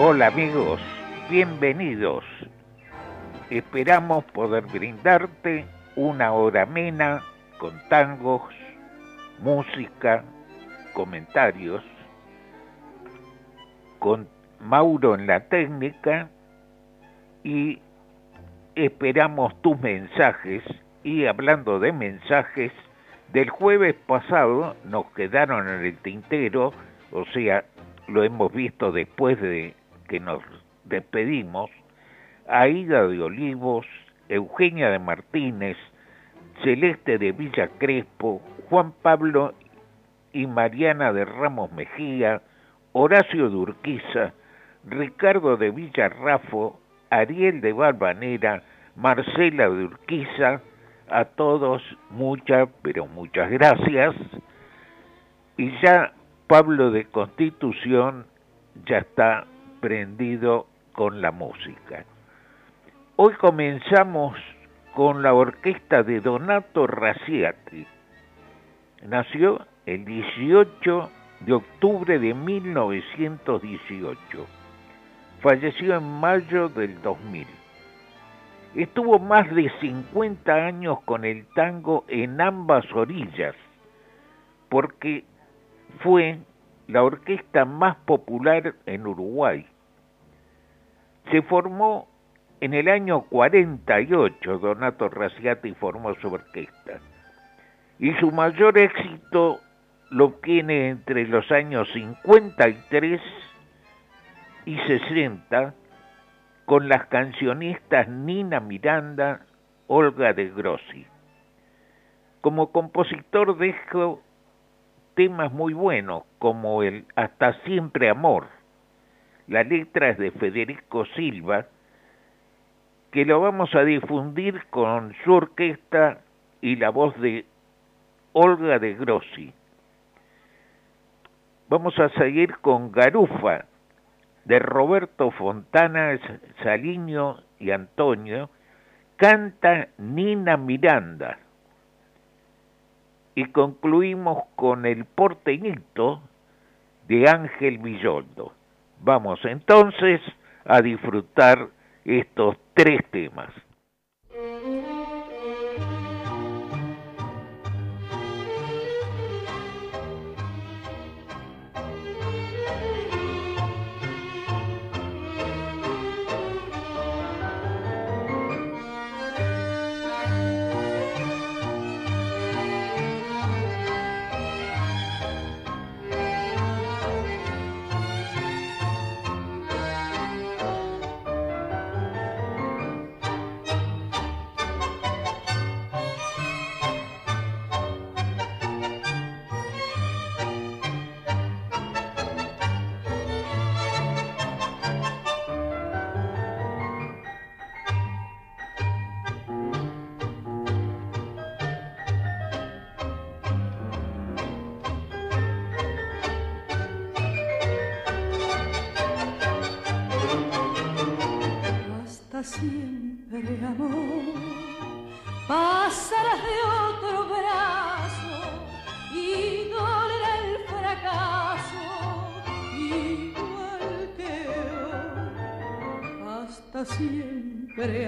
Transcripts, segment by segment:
Hola amigos, bienvenidos. Esperamos poder brindarte una hora amena con tangos, música, comentarios, con Mauro en la técnica. Y esperamos tus mensajes. Y hablando de mensajes, del jueves pasado nos quedaron en el tintero, o sea, lo hemos visto después de que nos despedimos, Aida de Olivos, Eugenia de Martínez, Celeste de Villa Crespo, Juan Pablo y Mariana de Ramos Mejía, Horacio de Urquiza, Ricardo de Villarrafo, Ariel de Balvanera, Marcela de Urquiza, a todos muchas, pero muchas gracias. Y ya Pablo de Constitución ya está prendido con la música. Hoy comenzamos con la orquesta de Donato Raciati. Nació el 18 de octubre de 1918. Falleció en mayo del 2000. Estuvo más de 50 años con el tango en ambas orillas, porque fue la orquesta más popular en Uruguay. Se formó en el año 48, Donato Raciati formó su orquesta, y su mayor éxito lo obtiene entre los años 53 y 60 con las cancionistas Nina Miranda, Olga de Grossi. Como compositor dejó temas muy buenos como el Hasta siempre amor. La letra es de Federico Silva, que lo vamos a difundir con su orquesta y la voz de Olga de Grossi. Vamos a seguir con Garufa, de Roberto Fontana, Saliño y Antonio, canta Nina Miranda y concluimos con el porteñito de Ángel Villoldo. Vamos entonces a disfrutar estos tres temas.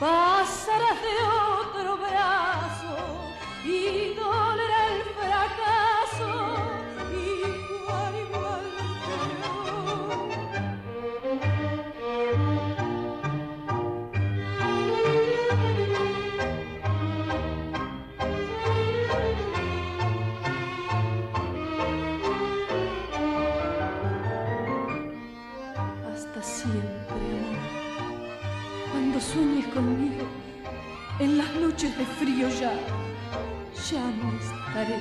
dolerá el fracaso en las noches de frío ya, ya no estaré.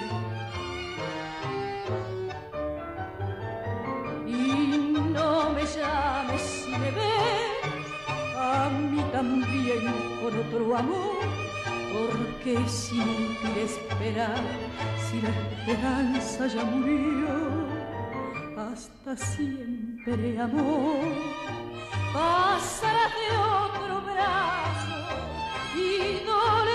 Y no me llames si me ves, a mí también por otro amor, porque es inútil esperar si la esperanza ya murió. Hasta siempre, amor, pasarás de otro brazo vino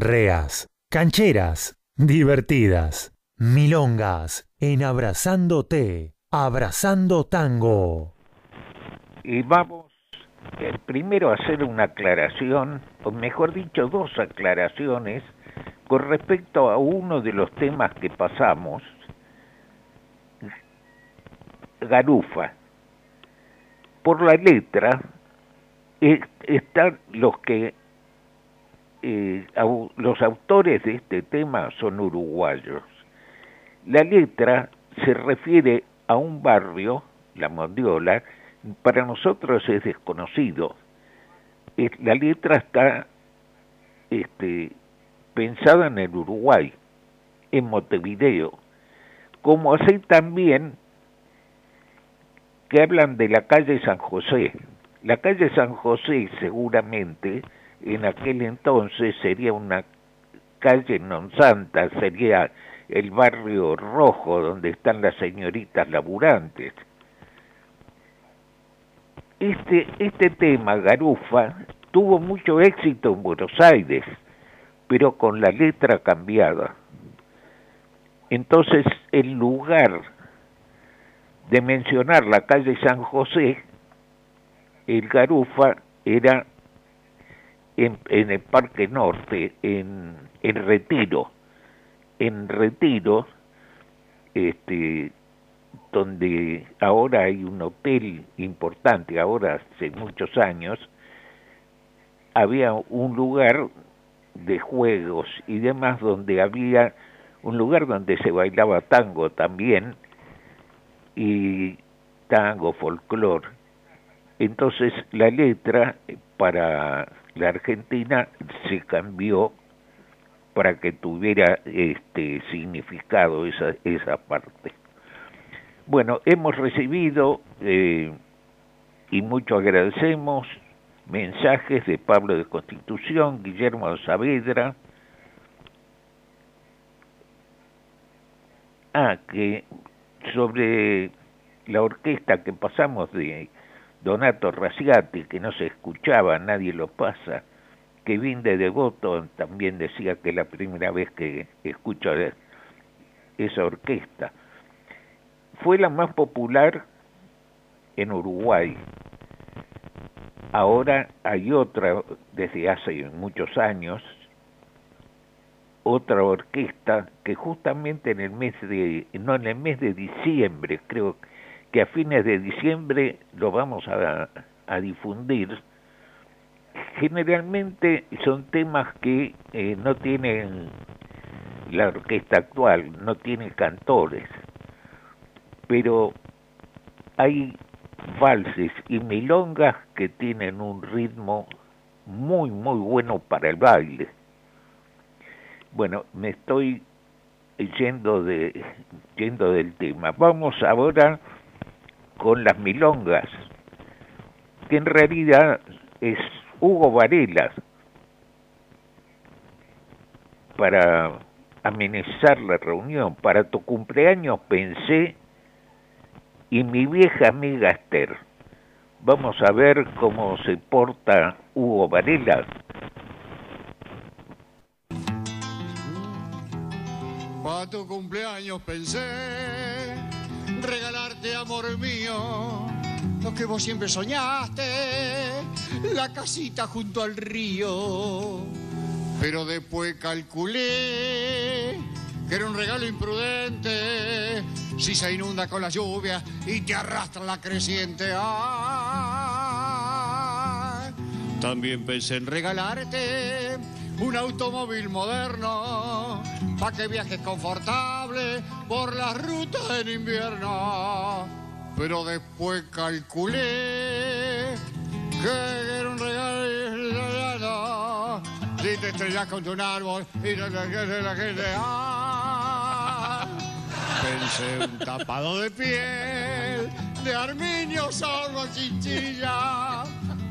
reas, cancheras, divertidas, milongas, en abrazándote, abrazando tango. Y vamos eh, primero a hacer una aclaración, o mejor dicho, dos aclaraciones con respecto a uno de los temas que pasamos, Garufa. Por la letra están los que eh, los autores de este tema son uruguayos. La letra se refiere a un barrio, la Mondiola, para nosotros es desconocido. La letra está este, pensada en el Uruguay, en Montevideo, como así también que hablan de la calle San José. La calle San José seguramente en aquel entonces sería una calle non santa, sería el barrio rojo donde están las señoritas laburantes. Este, este tema, Garufa, tuvo mucho éxito en Buenos Aires, pero con la letra cambiada. Entonces, el lugar de mencionar la calle San José, el Garufa era en, el Parque Norte, en, en Retiro. En Retiro, este, donde ahora hay un hotel importante, ahora hace muchos años, había un lugar de juegos y demás donde había un lugar donde se bailaba tango también y tango, folclor. Entonces la letra para la Argentina se cambió para que tuviera este significado esa, esa parte. Bueno, hemos recibido eh, y mucho agradecemos mensajes de Pablo de Constitución, Guillermo Saavedra, ah, que sobre la orquesta que pasamos de Donato Raciati, que no se escuchaba, nadie lo pasa, que de Devoto también decía que la primera vez que escucha esa orquesta. Fue la más popular en Uruguay. Ahora hay otra, desde hace muchos años, otra orquesta que justamente en el mes de, no en el mes de diciembre, creo que que a fines de diciembre lo vamos a, difundir. Generalmente son temas que eh, no tienen la orquesta actual, no tiene cantores, pero hay valses y milongas que tienen un ritmo muy muy bueno para el baile. Bueno, me estoy yendo de yendo del tema. Vamos ahora con las milongas, que en realidad es Hugo Varela, para amenizar la reunión. Para tu cumpleaños pensé y mi vieja amiga Esther. Vamos a ver cómo se porta Hugo Varela. Para tu cumpleaños pensé regalarte, amor mío, lo que vos siempre soñaste, la casita junto al río. Pero después calculé que era un regalo imprudente si se inunda con la lluvia y te arrastra la creciente. También pensé en regalarte un automóvil moderno para que viajes confortable por las rutas en invierno. Pero después calculé que era un regalo si te estrellas contra un árbol y la, la gente. Pensé un tapado de piel de armiño, sorbo, chinchilla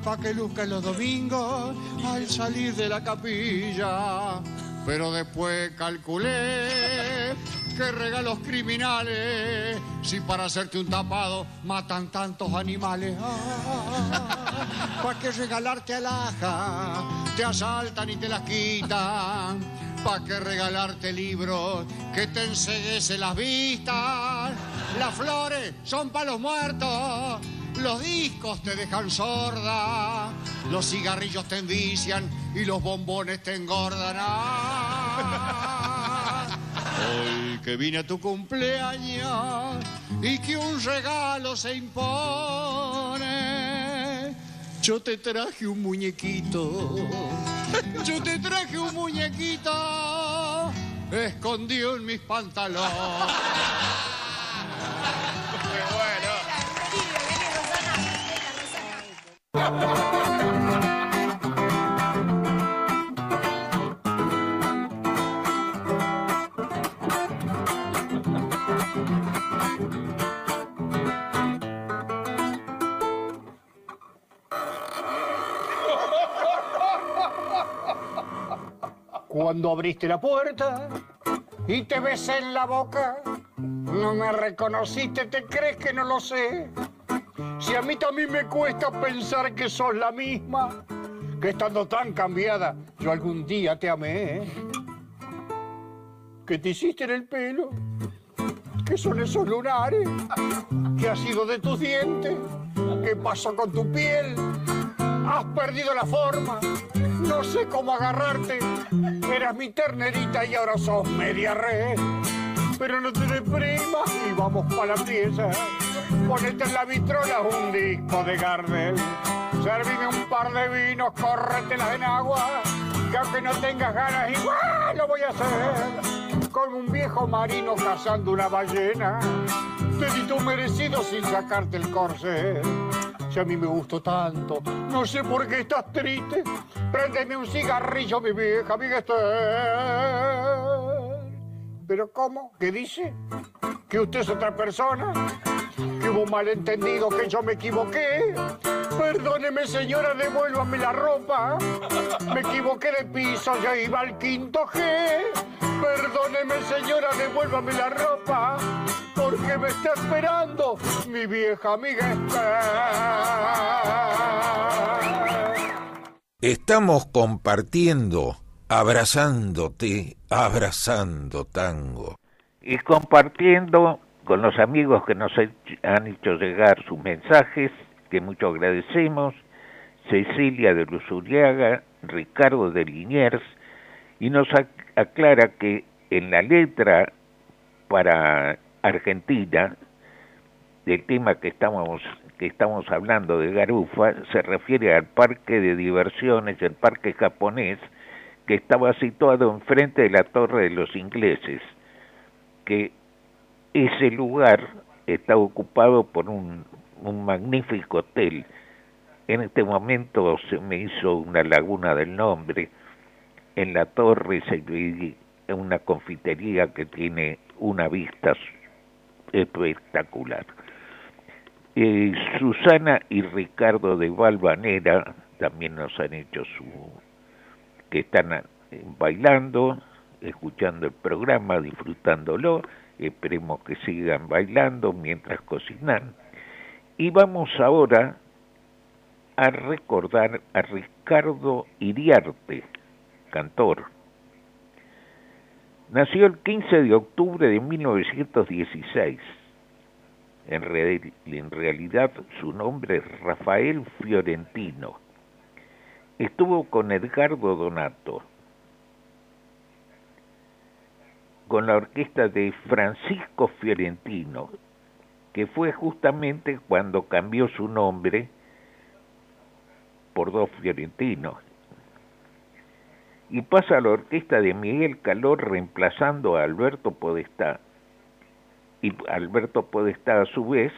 pa' que luzca los domingos al salir de la capilla. Pero después calculé que regalos criminales, si para hacerte un tapado matan tantos animales. Ah, ¿Para qué regalarte alhaja te asaltan y te las quitan, pa' que regalarte libros que te enseguece las vistas. Las flores son pa' los muertos, los discos te dejan sorda, los cigarrillos te envician y los bombones te engordan. Ah, Hoy que vine a tu cumpleaños y que un regalo se impone, yo te traje un muñequito, yo te traje un muñequito escondido en mis pantalones. Cuando abriste la puerta y te besé en la boca, no me reconociste, ¿te crees que no lo sé? Si a mí también me cuesta pensar que sos la misma, que estando tan cambiada, yo algún día te amé. ¿eh? ¿Qué te hiciste en el pelo? ¿Qué son esos lunares? ¿Qué ha sido de tus dientes? ¿Qué pasó con tu piel? Has perdido la forma. No sé cómo agarrarte. Eras mi ternerita y ahora sos media red. Pero no te deprimas y vamos para la pieza. Ponete en la vitrola un disco de Gardel. Servime un par de vinos, córretela en agua. Que aunque no tengas ganas, igual lo voy a hacer. Como un viejo marino cazando una ballena. Te di tu merecido sin sacarte el corsé. A mí me gustó tanto, no sé por qué estás triste. Préndeme un cigarrillo, mi vieja Esther. ¿Pero cómo? ¿Qué dice? ¿Que usted es otra persona? ¿Que hubo un malentendido, que yo me equivoqué? Perdóneme, señora, devuélvame la ropa. Me equivoqué de piso, ya iba al quinto G. Perdóneme, señora, devuélvame la ropa. Porque me está esperando mi vieja amiga. Estamos compartiendo, abrazándote, abrazando tango. Y compartiendo con los amigos que nos han hecho llegar sus mensajes, que mucho agradecemos, Cecilia de Luzuriaga, Ricardo de Liniers, y nos aclara que en la letra para Argentina, del tema que estamos que estamos hablando de Garufa, se refiere al parque de diversiones, el parque japonés, que estaba situado enfrente de la Torre de los Ingleses, que ese lugar está ocupado por un, magnífico hotel. En este momento se me hizo una laguna del nombre. En la torre se una confitería que tiene una vista espectacular. Eh, Susana y Ricardo de Valvanera también nos han hecho su que están eh, bailando, escuchando el programa, disfrutándolo, esperemos que sigan bailando mientras cocinan. Y vamos ahora a recordar a Ricardo Iriarte, cantor. Nació el 15 de octubre de 1916 en, realidad su nombre es Rafael Fiorentino. Estuvo con Edgardo Donato, con la orquesta de Francisco Fiorentino, que fue justamente cuando cambió su nombre por dos Fiorentinos. Y pasa a la orquesta de Miguel Calor reemplazando a Alberto Podestá y Alberto Podestá a su vez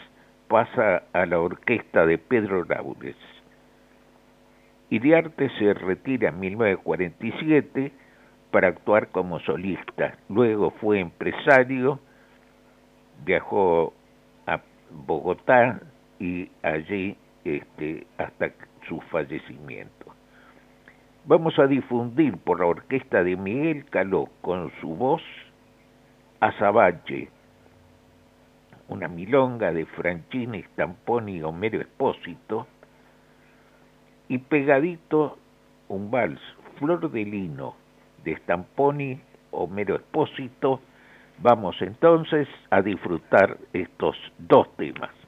pasa a la orquesta de Pedro Laures. Iriarte se retira en 1947 para actuar como solista. Luego fue empresario, viajó a Bogotá y allí este, hasta su fallecimiento. Vamos a difundir por la orquesta de Miguel Caló con su voz Azabache, una milonga de Franchini Stamponi y Homero Espósito, y pegadito un vals Flor de Lino de Stamponi Homero Espósito, vamos entonces a disfrutar estos dos temas.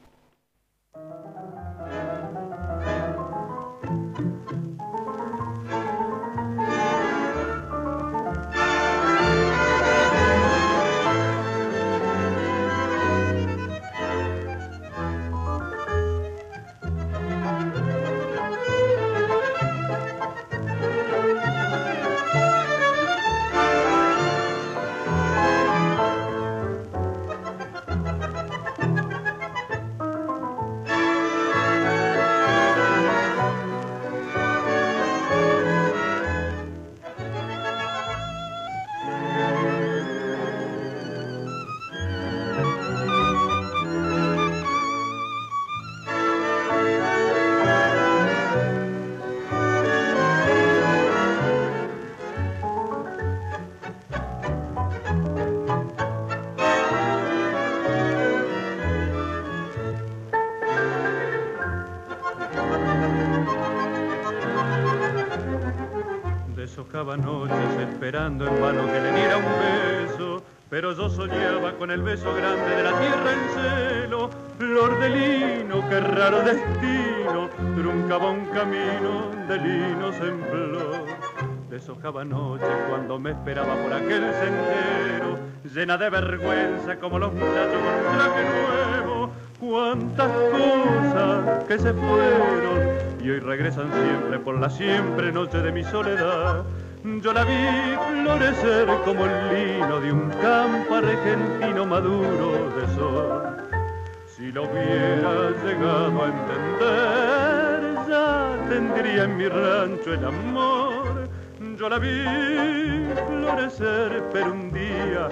En vano que le diera un beso, pero yo soñaba con el beso grande de la tierra en celo, flor de lino, qué raro destino, truncaba un camino de linos en flor. Deshojaba noche cuando me esperaba por aquel sendero, llena de vergüenza como los muchachos con traje nuevo. Cuántas cosas que se fueron y hoy regresan siempre por la siempre noche de mi soledad. Yo la vi florecer como el lino de un campo argentino maduro de sol. Si lo hubiera llegado a entender, ya tendría en mi rancho el amor. Yo la vi florecer, pero un día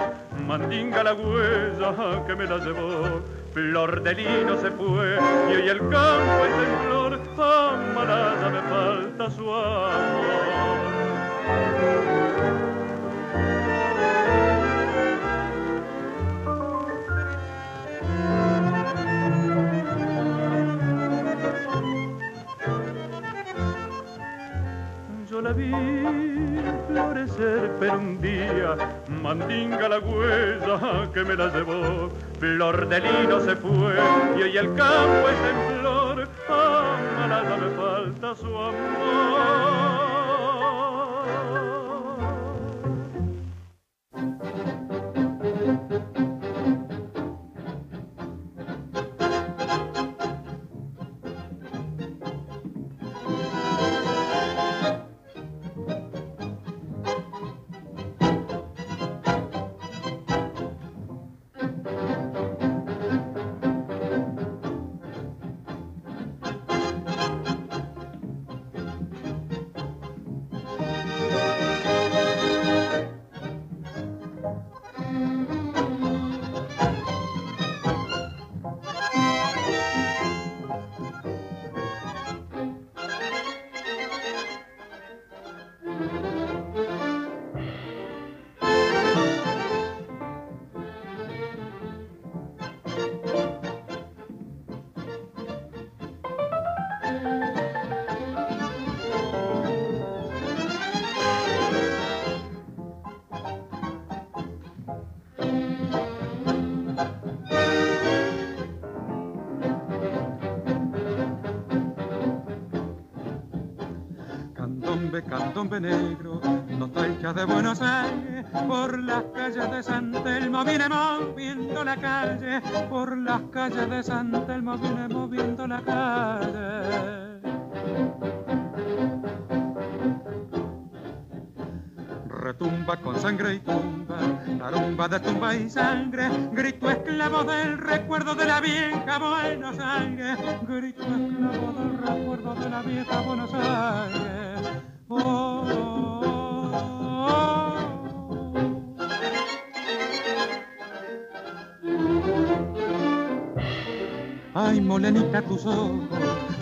mandinga la huella que me la llevó. Flor de lino se fue y hoy el campo es en flor, amarada me falta su amor. Vi florecer, pero un día mandinga la huella que me la llevó. Flor de lino se fue y hoy el campo es en flor. Amarada me falta su amor. Candombe negro, nostalgia de Buenos Aires, por las calles de San Telmo viene moviendo la calle, por las calles de San Telmo viene moviendo la calle. Retumba con sangre y tumba, la rumba de tumba y sangre, grito esclavo del recuerdo de la vieja Buenos Aires, grito esclavo del recuerdo de la vieja Buenos Aires. Molenita, tus ojos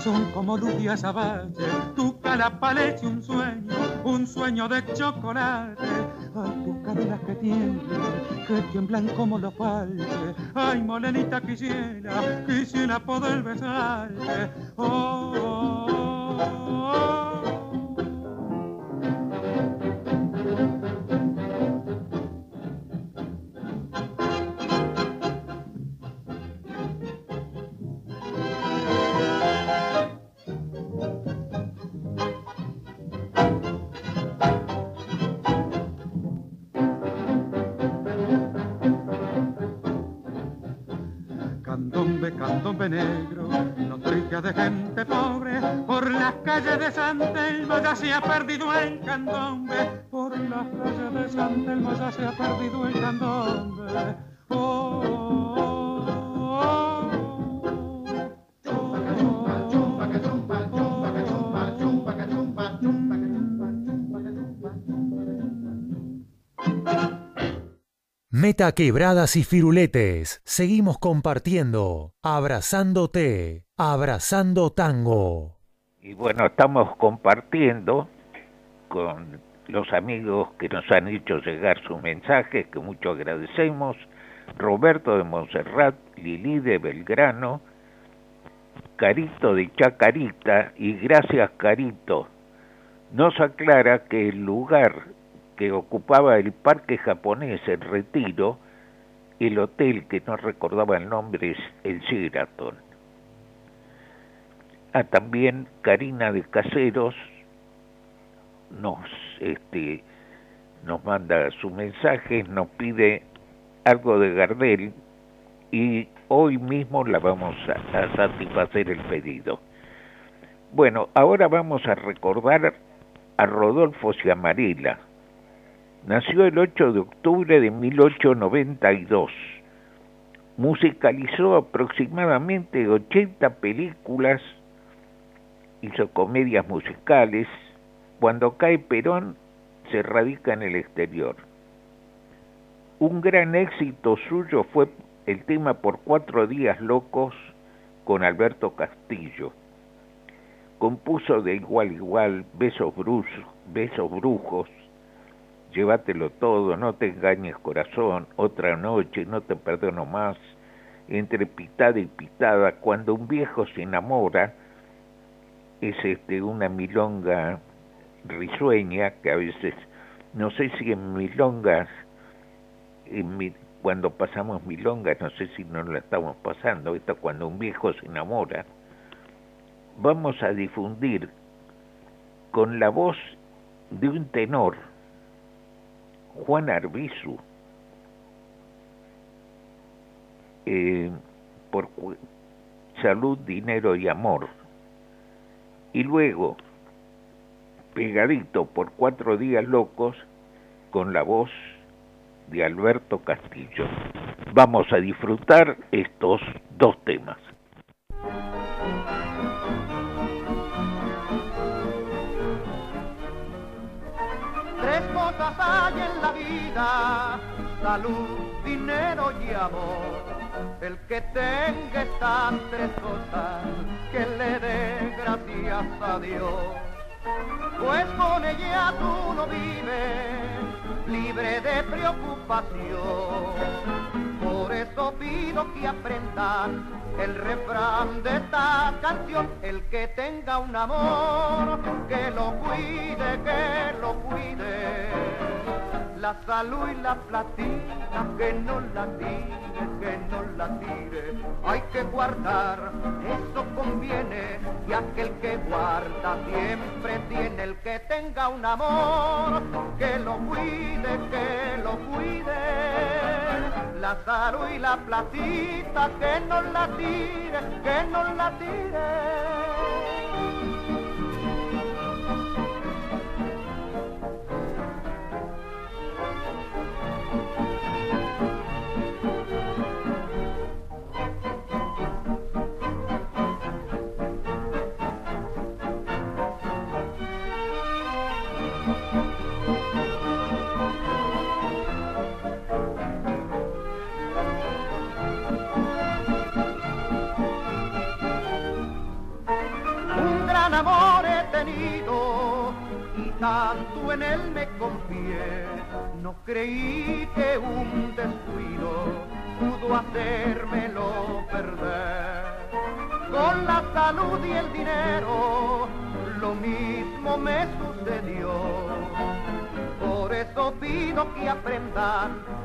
son como lubias a valle, tu cara parece un sueño, un sueño de chocolate. Ay, tus caderas que tiemblan, que tiemblan como los falles. Ay, molenita, quisiera, quisiera poder besarte. oh, oh, oh. De gente pobre, por las calles de San Telmo ya se ha perdido el candombe, por las calles de San Telmo ya se ha perdido el candombe. Meta quebradas y firuletes. Seguimos compartiendo. Abrazándote. Abrazando tango. Y bueno, estamos compartiendo con los amigos que nos han hecho llegar sus mensajes, que mucho agradecemos. Roberto de Montserrat, Lili de Belgrano, Carito de Chacarita y gracias Carito. Nos aclara que el lugar que ocupaba el parque japonés el Retiro, el hotel que no recordaba el nombre es el Sheraton. Ah, también Karina de Caseros nos, este, nos manda su mensaje, nos pide algo de Gardel y hoy mismo la vamos a, a satisfacer el pedido. Bueno, ahora vamos a recordar a Rodolfo Ciamarela, Nació el 8 de octubre de 1892. Musicalizó aproximadamente 80 películas, hizo comedias musicales. Cuando cae Perón, se radica en el exterior. Un gran éxito suyo fue el tema por cuatro días locos con Alberto Castillo. Compuso de igual igual besos, brujos, besos brujos, llévatelo todo, no te engañes corazón, otra noche, no te perdono más, entre pitada y pitada, cuando un viejo se enamora, es este una milonga risueña que a veces, no sé si en milongas, en cuando pasamos milongas, no sé si no la estamos pasando, esto cuando un viejo se enamora, vamos a difundir con la voz de un tenor, Juan Arbizu, eh, por salud, dinero y amor. Y luego, pegadito por cuatro días locos, con la voz de Alberto Castillo. Vamos a disfrutar estos dos temas. En la vida, salud, dinero y amor. El que tenga estas tres cosas, que le dé gracias a Dios. Pues con ella tú no vives libre de preocupación. Por eso pido que aprendan el refrán de esta canción, el que tenga un amor, que lo cuide, que lo cuide. La salud y la platita, que no la tire, que no la tire. Hay que guardar, eso conviene, y aquel que guarda siempre tiene el que tenga un amor, que lo cuide, que lo cuide la salud y la platita, que no la tire, que no la tire.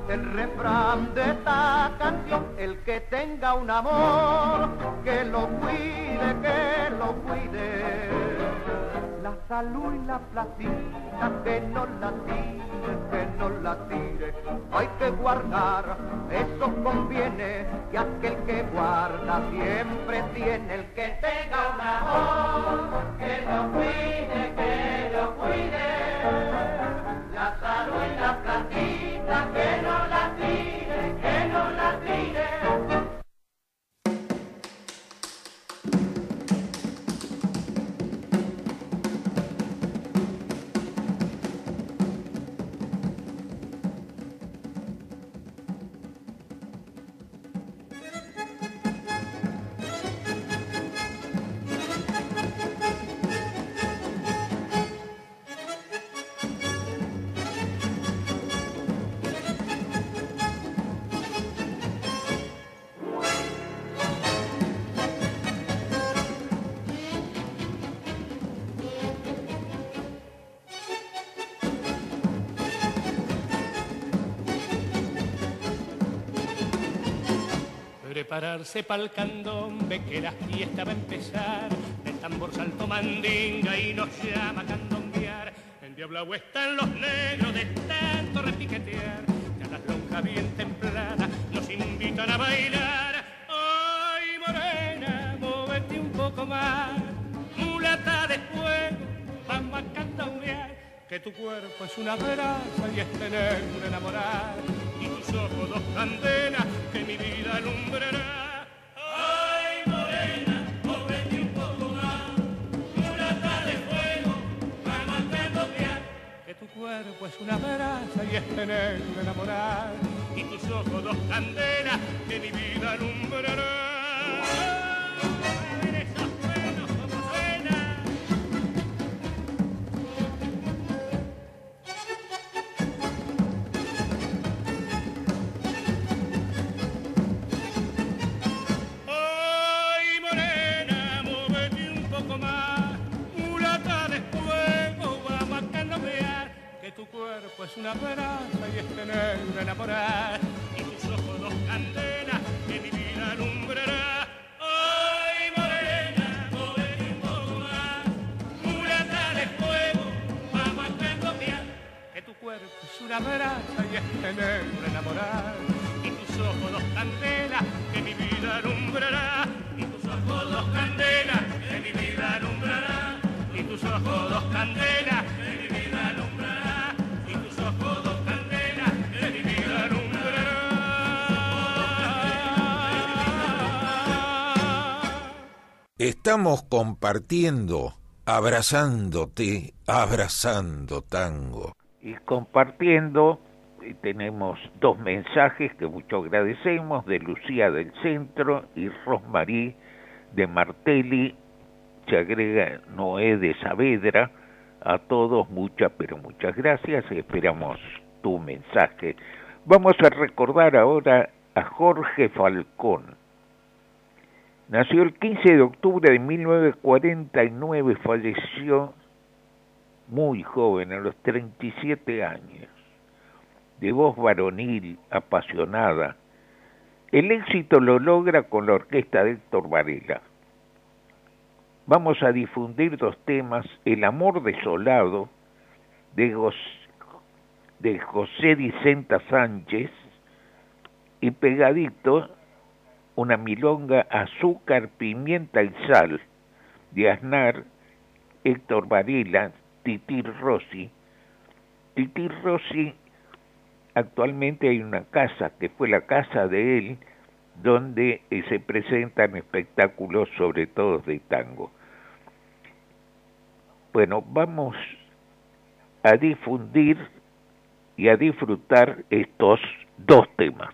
El refrán de esta canción, el que tenga un amor, que lo cuide, que lo cuide. La la salud y la placita, que no la tire, que no la tire, hay que guardar, eso conviene, y aquel que guarda siempre tiene el que tenga un amor, Prepararse pa'l candombe que la fiesta va a empezar. El tambor salto mandinga y nos llama a candombear. En Diablao están los negros de tanto repiquetear. Ya las lonjas bien templadas nos invitan a bailar. Ay, morena, móvete un poco más. Mulata de fuego, vamos a candombear. Que tu cuerpo es una brasa y este negro enamorar. Tus ojos dos candelas que mi vida alumbrará. Tu cuerpo es una brasa y este negro enamorar. Y tus ojos dos candelas que mi vida alumbrará. Una brasa y este negro. Estamos compartiendo, abrazándote, abrazando tango. Y compartiendo, y tenemos dos mensajes que mucho agradecemos, de Lucía del Centro y Rosmarí de Martelli, se agrega Noé de Saavedra, a todos muchas, pero muchas gracias, esperamos tu mensaje. Vamos a recordar ahora a Jorge Falcón. Nació el 15 de octubre de 1949, falleció muy joven, a los 37 años, de voz varonil, apasionada. El éxito lo logra con la orquesta de Héctor Varela. Vamos a difundir dos temas, El amor desolado, de, Jos de José Dicenta Sánchez, y pegadito, una milonga azúcar, pimienta y sal, de Aznar, Héctor Varela, Titir Rossi. Titir Rossi, actualmente hay una casa, que fue la casa de él, donde eh, se presentan espectáculos, sobre todo de tango. Bueno, vamos a difundir y a disfrutar estos dos temas.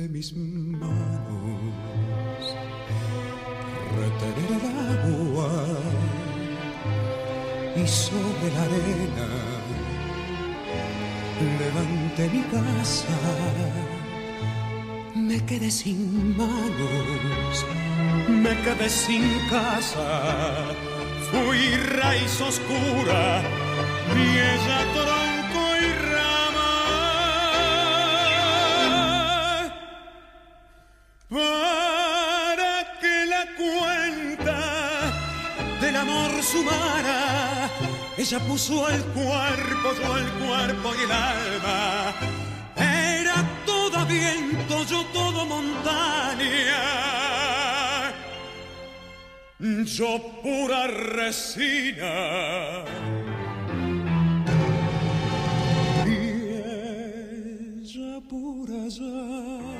Entre mis manos retener el agua y sobre la arena levanté mi casa. Me quedé sin manos, me quedé sin casa. Fui raíz oscura y ella amor sumara, ella puso el cuerpo, yo el cuerpo y el alma. Era todo viento, yo todo montaña. Yo pura resina. Y ella pura llama.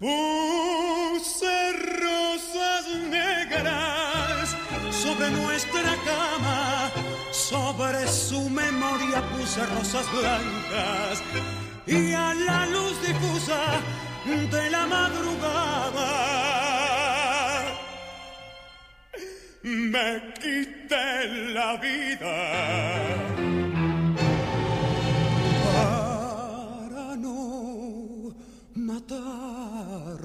Puse rosas negras sobre nuestra cama, sobre su memoria puse rosas blancas y a la luz difusa de la madrugada me quité la vida. Matarla.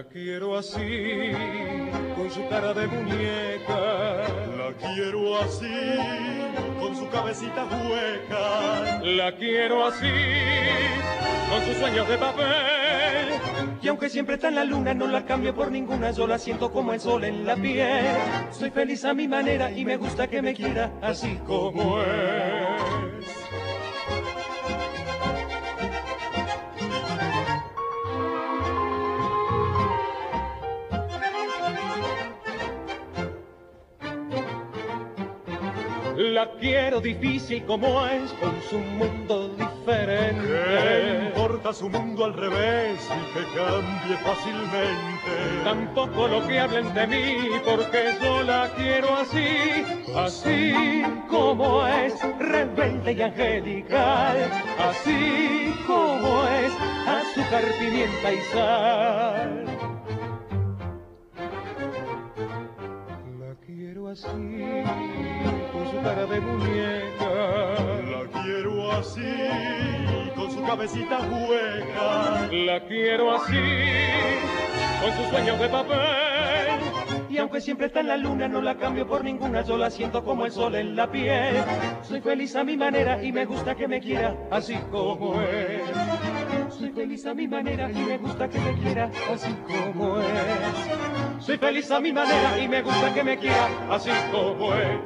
La quiero así, con su cara de muñeca. La quiero así, con su cabecita hueca. La quiero así, con sus sueños de papel. Y aunque siempre está en la luna, no la cambio por ninguna, yo la siento como el sol en la piel. Soy feliz a mi manera y me gusta que me quiera así como es. La quiero difícil como es, con su mundo diferente. ¿Qué importa su mundo al revés y que cambie fácilmente? Tampoco lo que hablen de mí, porque yo la quiero así, así como es, rebelde y angelical, así como es, azúcar, pimienta y sal. La quiero así, cara de muñeca. La quiero así, con su cabecita hueca. La quiero así, con sus sueños de papel. Y aunque siempre está en la luna, no la cambio por ninguna, yo la siento como el sol en la piel. Soy feliz a mi manera y me gusta que me quiera así como es. Soy feliz a mi manera y me gusta que me quiera así como es. Soy feliz a mi manera y me gusta que me quiera así como es.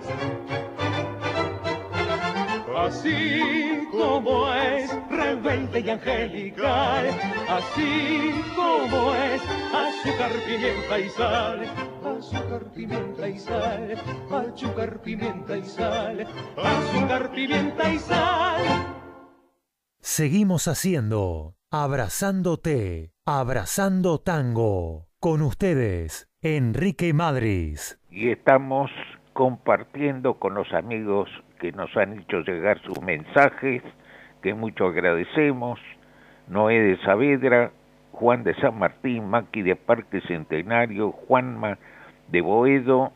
Así como es, rebelde y angelical, así como es, azúcar, pimienta y sal, azúcar, pimienta y sal, azúcar, pimienta y sal, azúcar, pimienta y sal. Seguimos haciendo Abrazándote, Abrazando Tango. Con ustedes, Enrique Madris. Y estamos compartiendo con los amigos que nos han hecho llegar sus mensajes, que mucho agradecemos. Noé de Saavedra, Juan de San Martín, Maqui de Parque Centenario, Juanma de Boedo,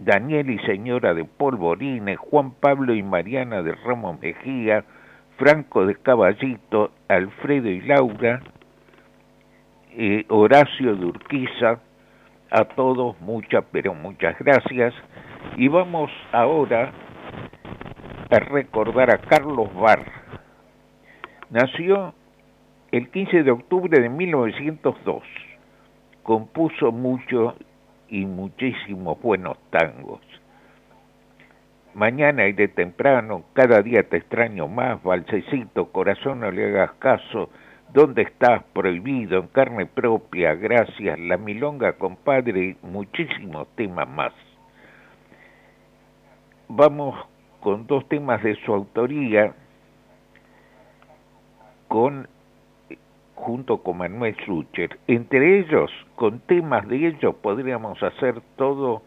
Daniel y señora de Polvorines, Juan Pablo y Mariana de Ramos Mejía, Franco de Caballito, Alfredo y Laura, eh, Horacio de Urquiza, a todos muchas, pero muchas gracias. Y vamos ahora recordar a Carlos Barr. Nació el 15 de octubre de 1902. Compuso mucho y muchísimos buenos tangos. Mañana y de temprano, cada día te extraño más, balsecito, corazón no le hagas caso, ¿dónde estás? Prohibido, en carne propia, gracias, la milonga, compadre, y muchísimos temas más. Vamos con dos temas de su autoría, con junto con Manuel Sucher. Entre ellos, con temas de ellos, podríamos hacer todo,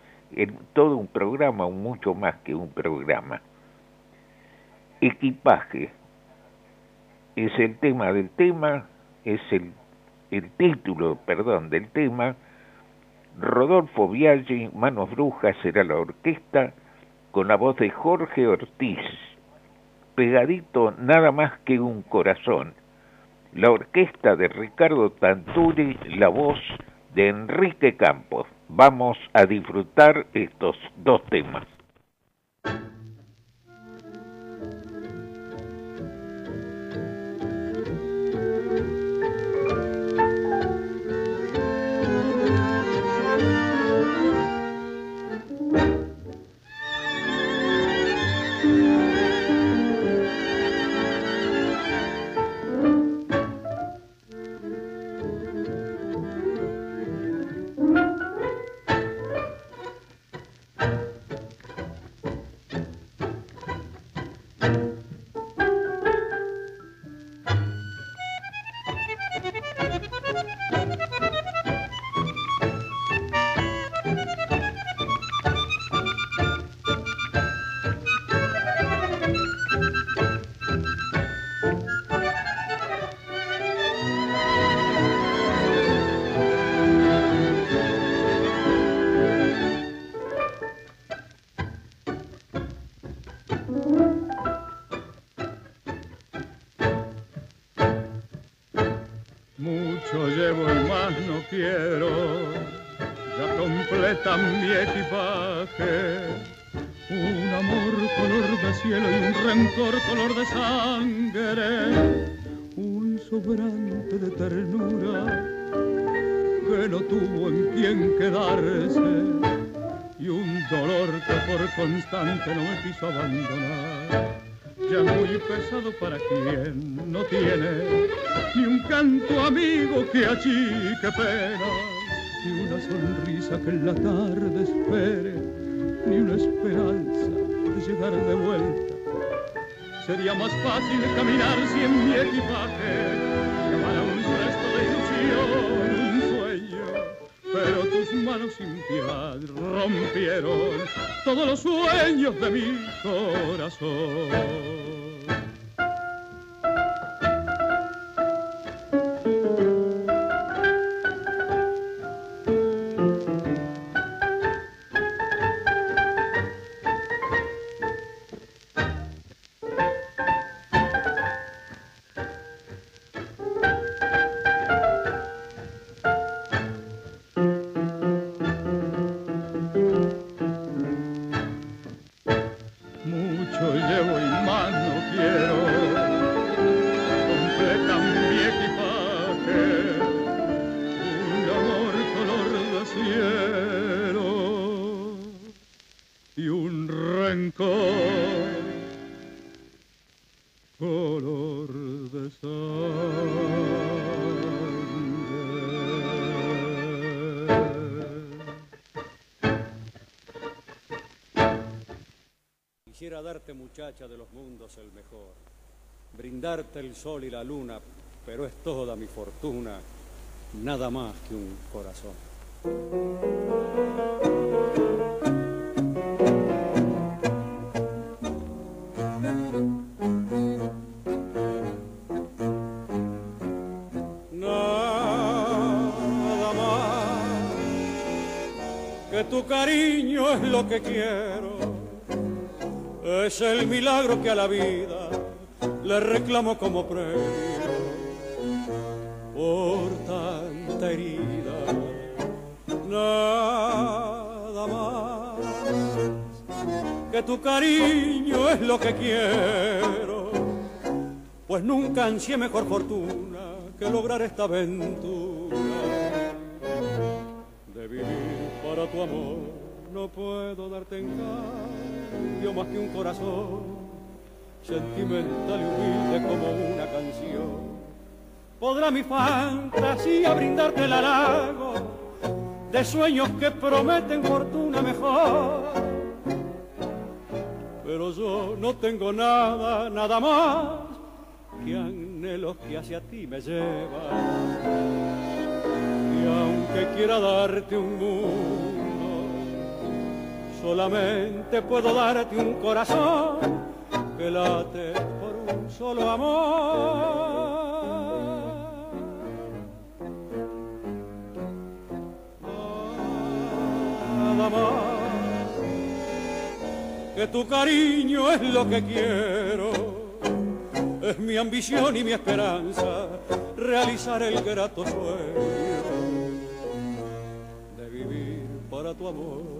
todo un programa, o mucho más que un programa. Equipaje es el tema del tema, es el, el título, perdón, del tema. Rodolfo Viaggi, Manos Brujas, será la orquesta, con la voz de Jorge Ortiz, pegadito nada más que un corazón. La orquesta de Ricardo Tanturi, la voz de Enrique Campos. Vamos a disfrutar estos dos temas. Sangre, un sobrante de ternura que no tuvo en quien quedarse y un dolor que por constante no me quiso abandonar. Ya muy pesado para quien no tiene ni un canto amigo que achique pena, ni una sonrisa que en la tarde espere, ni una esperanza de llegar de vuelta. Sería más fácil caminar si en mi equipaje llevara un resto de ilusión, un sueño, pero tus manos sin piedad rompieron todos los sueños de mi corazón. Muchacha de los mundos, el mejor. Brindarte el sol y la luna, pero es toda mi fortuna, nada más que un corazón. Nada más que tu cariño es lo que quiero es el milagro que a la vida le reclamo como premio por tanta herida. Nada más que tu cariño es lo que quiero, pues nunca ansié mejor fortuna que lograr esta aventura de vivir para tu amor. No puedo darte en yo más que un corazón sentimental y humilde como una canción. Podrá mi fantasía brindarte el halago de sueños que prometen fortuna mejor. Pero yo no tengo nada, nada más que anhelos que hacia ti me llevan. Y aunque quiera darte un mundo, Solamente puedo darte un corazón que late por un solo amor. Nada que tu cariño es lo que quiero. Es mi ambición y mi esperanza realizar el grato sueño de vivir para tu amor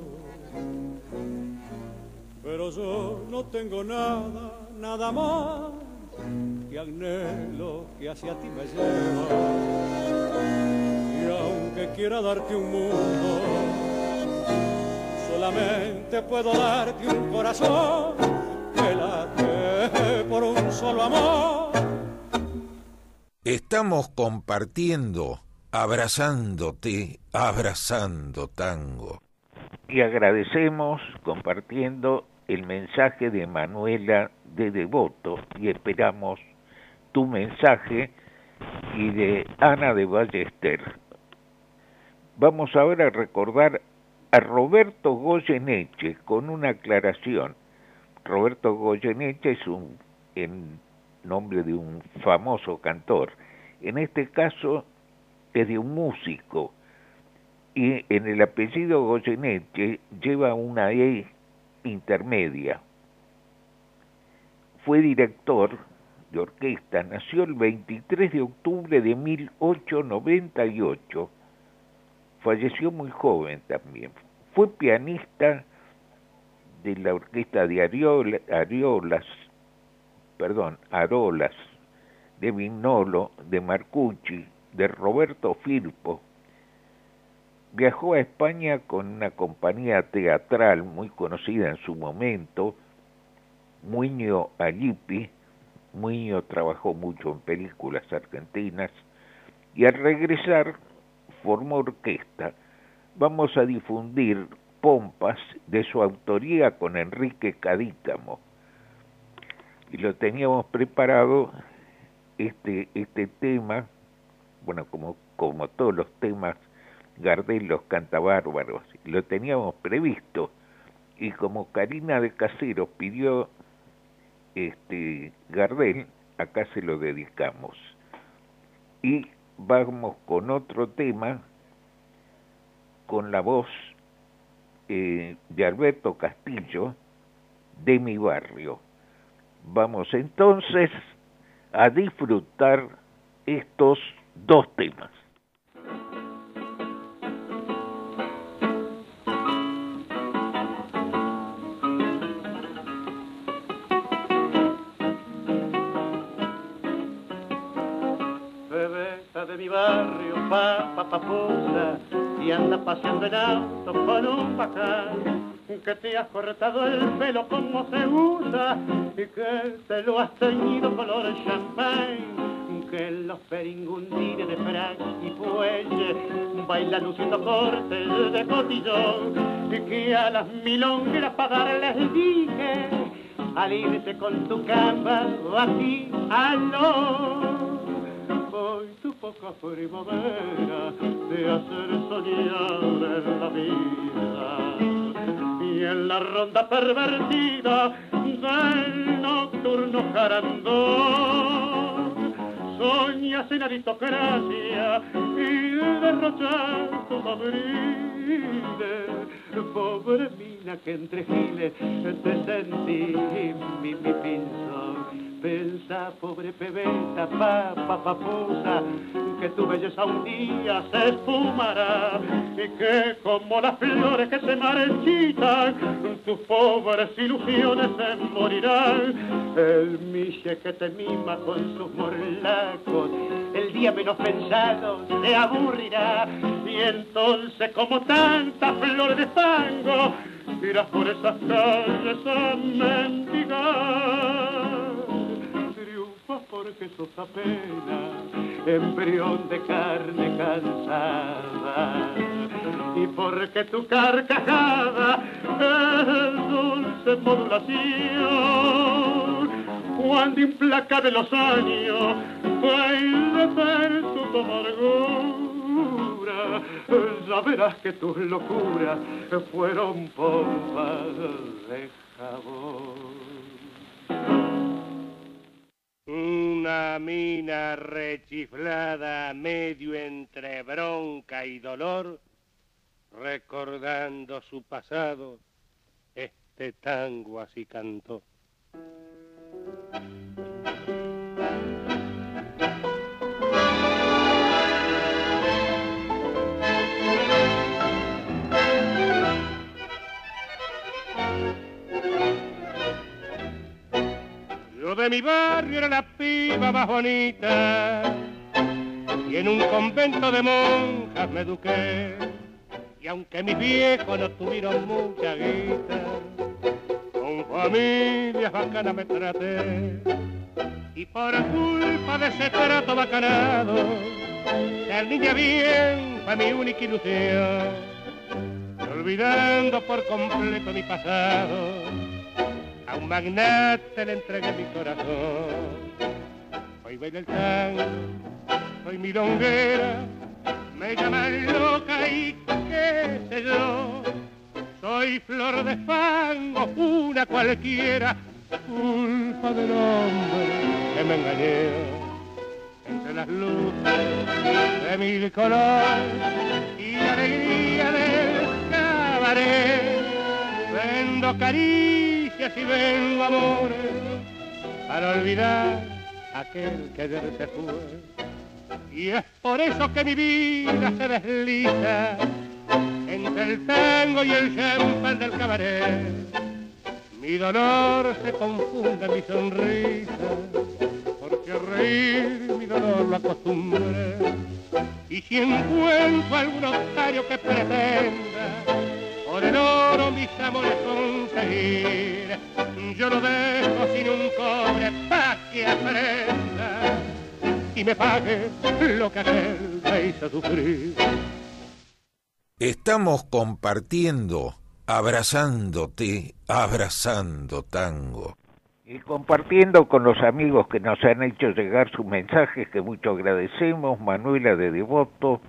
pero yo no tengo nada, nada más que anhelo que hacia ti me lleva. Y aunque quiera darte un mundo, solamente puedo darte un corazón que late por un solo amor. Estamos compartiendo, abrazándote, abrazando tango. Y agradecemos compartiendo el mensaje de Manuela de Devoto y esperamos tu mensaje y de Ana de Ballester. Vamos ahora a recordar a Roberto Goyeneche con una aclaración. Roberto Goyeneche es un en nombre de un famoso cantor. En este caso es de un músico y en el apellido Goyeneche lleva una E intermedia. Fue director de orquesta, nació el 23 de octubre de 1898, falleció muy joven también. Fue pianista de la orquesta de Ariolas, perdón, Arolas, de Vignolo, de Marcucci, de Roberto Firpo. Viajó a España con una compañía teatral muy conocida en su momento, Muño Alipi. Muño trabajó mucho en películas argentinas y al regresar formó orquesta. Vamos a difundir Pompas de su autoría con Enrique Cadícamo. Y lo teníamos preparado este, este tema, bueno, como, como todos los temas, Gardel los canta bárbaros, lo teníamos previsto. Y como Karina de Caseros pidió este Gardel, acá se lo dedicamos. Y vamos con otro tema, con la voz eh, de Alberto Castillo, de mi barrio. Vamos entonces a disfrutar estos dos temas. Barrio, papa papusa, y anda paseando el auto con un bacán que te has cortado el pelo como se usa y que te lo has teñido color champagne que los peringundines de frac y fuelle bailan luciendo cortes de cotillón y que a las milongueras para darles dije al irse con tu cama aquí aló. hoy tu poca primavera de hacer soñar en la vida. Y en la ronda pervertida del nocturno jarandón soñas en aristocracia y derrochar tu pobre mina que entre giles te sentí mi, mi pinzón Pensa, pobre pebeta, papa, papusa, que tu belleza un día se esfumará y que como las flores que se marchitan, tus pobres ilusiones se morirán. El miche que te mima con sus morlacos, el día menos pensado se aburrirá y entonces como tanta flor de fango, irás por esas calles a mendigar. Porque sos apenas embrión de carne cansada y porque tu carcajada es dulce modulación cuando implacable los años baile su ya verás que tus locuras fueron pompas de jabón una mina rechiflada medio entre bronca y dolor, recordando su pasado, este tango así cantó. De mi barrio era la piba más bonita y en un convento de monjas me eduqué. Y aunque mis viejos no tuvieron mucha guita, con familias bacanas me traté. Y por culpa de ese trato bacanado, ser niña bien fue mi única ilusión. olvidando por completo mi pasado, a un magnate le entregué mi corazón. Hoy baila el tango, soy milonguera, me llaman loca y qué sé yo. Soy flor de fango, una cualquiera, culpa del hombre que me engañé. Entre las luces de mil colores y la alegría del cabaret, vendo cariño y así vengo amores para olvidar aquel que ayer fue. Y es por eso que mi vida se desliza entre el tango y el champán del cabaret. mi dolor se confunde mi sonrisa, porque a reír mi dolor lo acostumbré. Y si encuentro algún otario que pretenda por el oro mis amores conseguir, yo no dejo sin un cobre para que aprenda y me pague lo que aquel me hizo sufrir. Estamos compartiendo, abrazándote, abrazando tango. Y compartiendo con los amigos que nos han hecho llegar sus mensajes, que mucho agradecemos, Manuela de Devoto,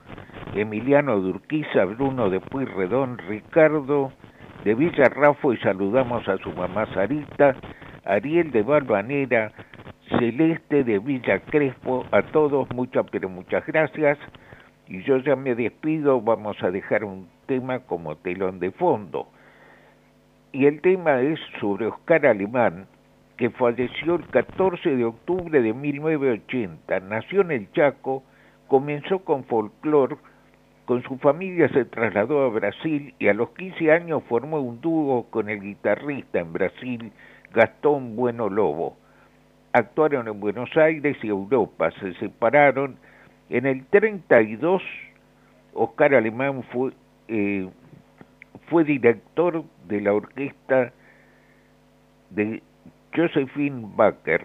Emiliano de Urquiza, Bruno de Puyredón, Ricardo de Villarrafo y saludamos a su mamá Sarita, Ariel de Balvanera, Celeste de Villa Crespo, a todos muchas pero muchas gracias y yo ya me despido, vamos a dejar un tema como telón de fondo. Y el tema es sobre Oscar Alemán, que falleció el 14 de octubre de 1980. Nació en el Chaco, comenzó con folclore, con su familia se trasladó a Brasil y a los 15 años formó un dúo con el guitarrista en Brasil, Gastón Bueno Lobo. Actuaron en Buenos Aires y Europa, se separaron en el 32, Oscar Alemán fue, eh, fue director de la orquesta de Josephine Baker,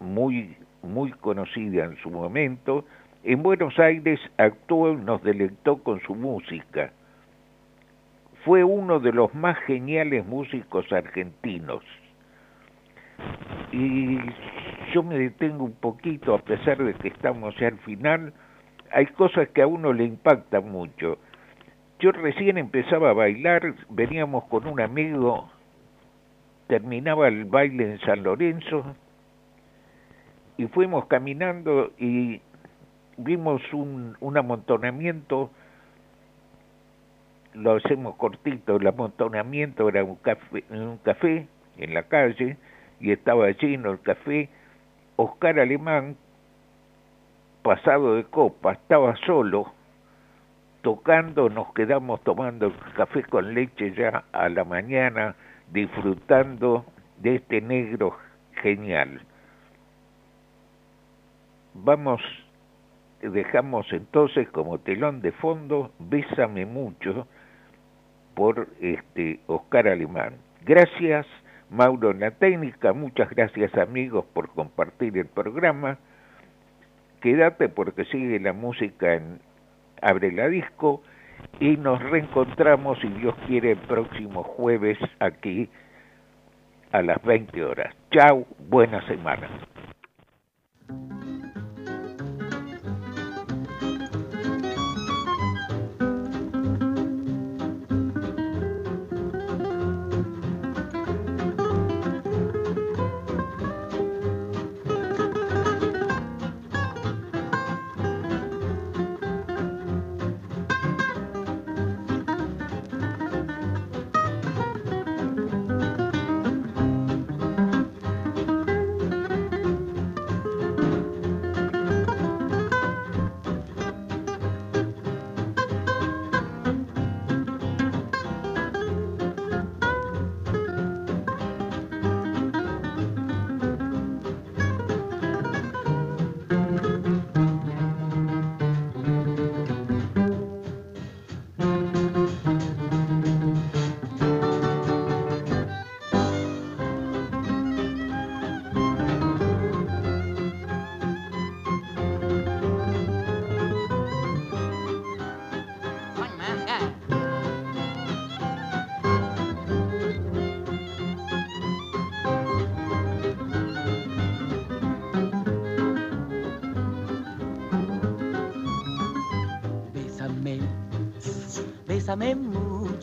muy, muy conocida en su momento. En Buenos Aires actuó y nos deleitó con su música. Fue uno de los más geniales músicos argentinos. Y yo me detengo un poquito, a pesar de que estamos ya al final, hay cosas que a uno le impactan mucho. Yo recién empezaba a bailar, veníamos con un amigo, terminaba el baile en San Lorenzo, y fuimos caminando y vimos un, amontonamiento, lo hacemos cortito, el amontonamiento era un café, un café en la calle, y estaba lleno el café, Oscar Alemán, pasado de copa, estaba solo, tocando, nos quedamos tomando café con leche ya a la mañana, disfrutando de este negro genial. Vamos, dejamos entonces como telón de fondo Bésame mucho por este Oscar Alemán. Gracias Mauro en la técnica. Muchas gracias amigos por compartir el programa. Quédate porque sigue la música en Abre la Disco y nos reencontramos, si Dios quiere, el próximo jueves aquí a las 20 horas. Chao, buena semana.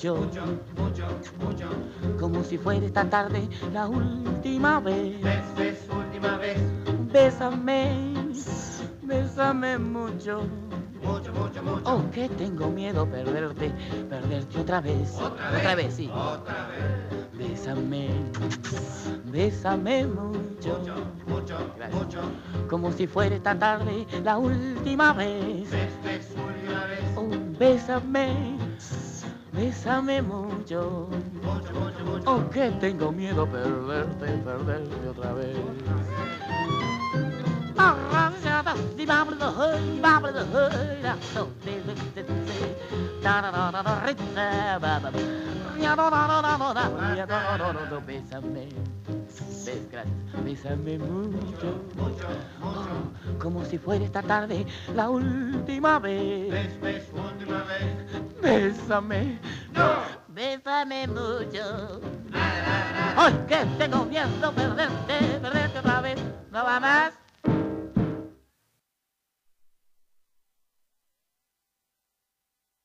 Mucho, mucho, mucho, como si fuera esta tarde la última vez. Ves, última vez. Bésame, bésame mucho. Mucho, mucho, mucho. Oh, que tengo miedo perderte, perderte otra vez. Otra. Otra vez, sí. Otra vez. Bésame, bésame mucho. Mucho, mucho, mucho. Como si fuera esta tarde la última vez. Ves, ves, última vez. Oh, bésame Bésame mucho. Oh, que tengo miedo perderte, perderte otra vez. Bésame, bésame mucho, oh, como si fuera esta tarde la última vez. Bésame, bésame mucho. Ay, que tengo miedo perderte, perderte otra vez. No va más.